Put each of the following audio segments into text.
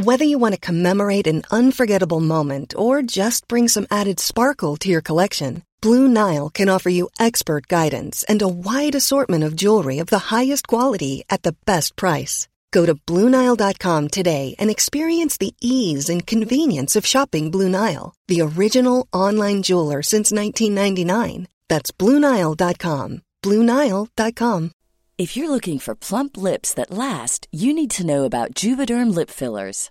Whether you want to commemorate an unforgettable moment or just bring some added sparkle to your collection, Blue Nile can offer you expert guidance and a wide assortment of jewelry of the highest quality at the best price. Go to BlueNile.com today and experience the ease and convenience of shopping Blue Nile, the original online jeweler since 1999. That's BlueNile.com. BlueNile.com. If you're looking for plump lips that last, you need to know about Juvederm lip fillers.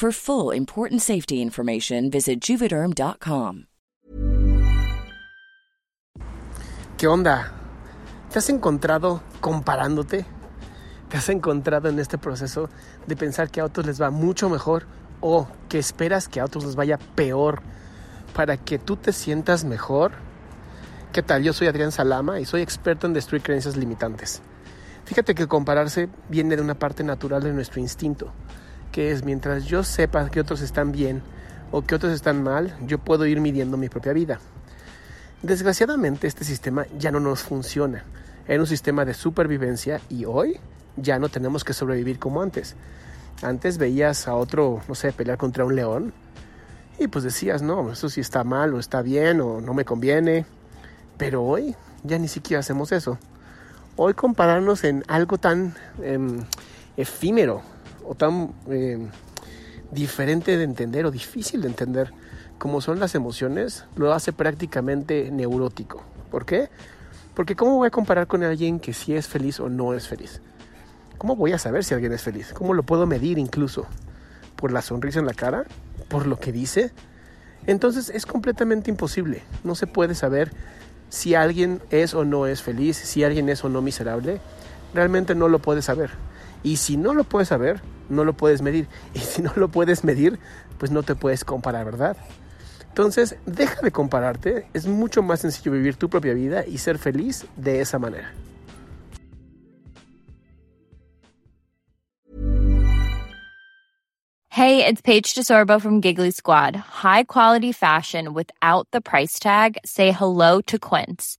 For full important safety information, visit juvederm.com. ¿Qué onda? ¿Te has encontrado comparándote? ¿Te has encontrado en este proceso de pensar que a otros les va mucho mejor o que esperas que a otros les vaya peor para que tú te sientas mejor? ¿Qué tal? Yo soy Adrián Salama y soy experto en destruir creencias limitantes. Fíjate que compararse viene de una parte natural de nuestro instinto, que es mientras yo sepa que otros están bien o que otros están mal, yo puedo ir midiendo mi propia vida. Desgraciadamente este sistema ya no nos funciona. Era un sistema de supervivencia y hoy ya no tenemos que sobrevivir como antes. Antes veías a otro, no sé, pelear contra un león y pues decías, no, eso sí está mal o está bien o no me conviene. Pero hoy ya ni siquiera hacemos eso. Hoy compararnos en algo tan em, efímero o tan em, diferente de entender o difícil de entender como son las emociones, lo hace prácticamente neurótico. ¿Por qué? Porque ¿cómo voy a comparar con alguien que sí es feliz o no es feliz? ¿Cómo voy a saber si alguien es feliz? ¿Cómo lo puedo medir incluso? ¿Por la sonrisa en la cara? ¿Por lo que dice? Entonces es completamente imposible. No se puede saber si alguien es o no es feliz, si alguien es o no miserable. Realmente no lo puedes saber. Y si no lo puedes saber, no lo puedes medir. Y si no lo puedes medir, pues no te puedes comparar, ¿verdad? Entonces, deja de compararte. Es mucho más sencillo vivir tu propia vida y ser feliz de esa manera. Hey, it's Paige DeSorbo from Giggly Squad. High quality fashion without the price tag. Say hello to Quince.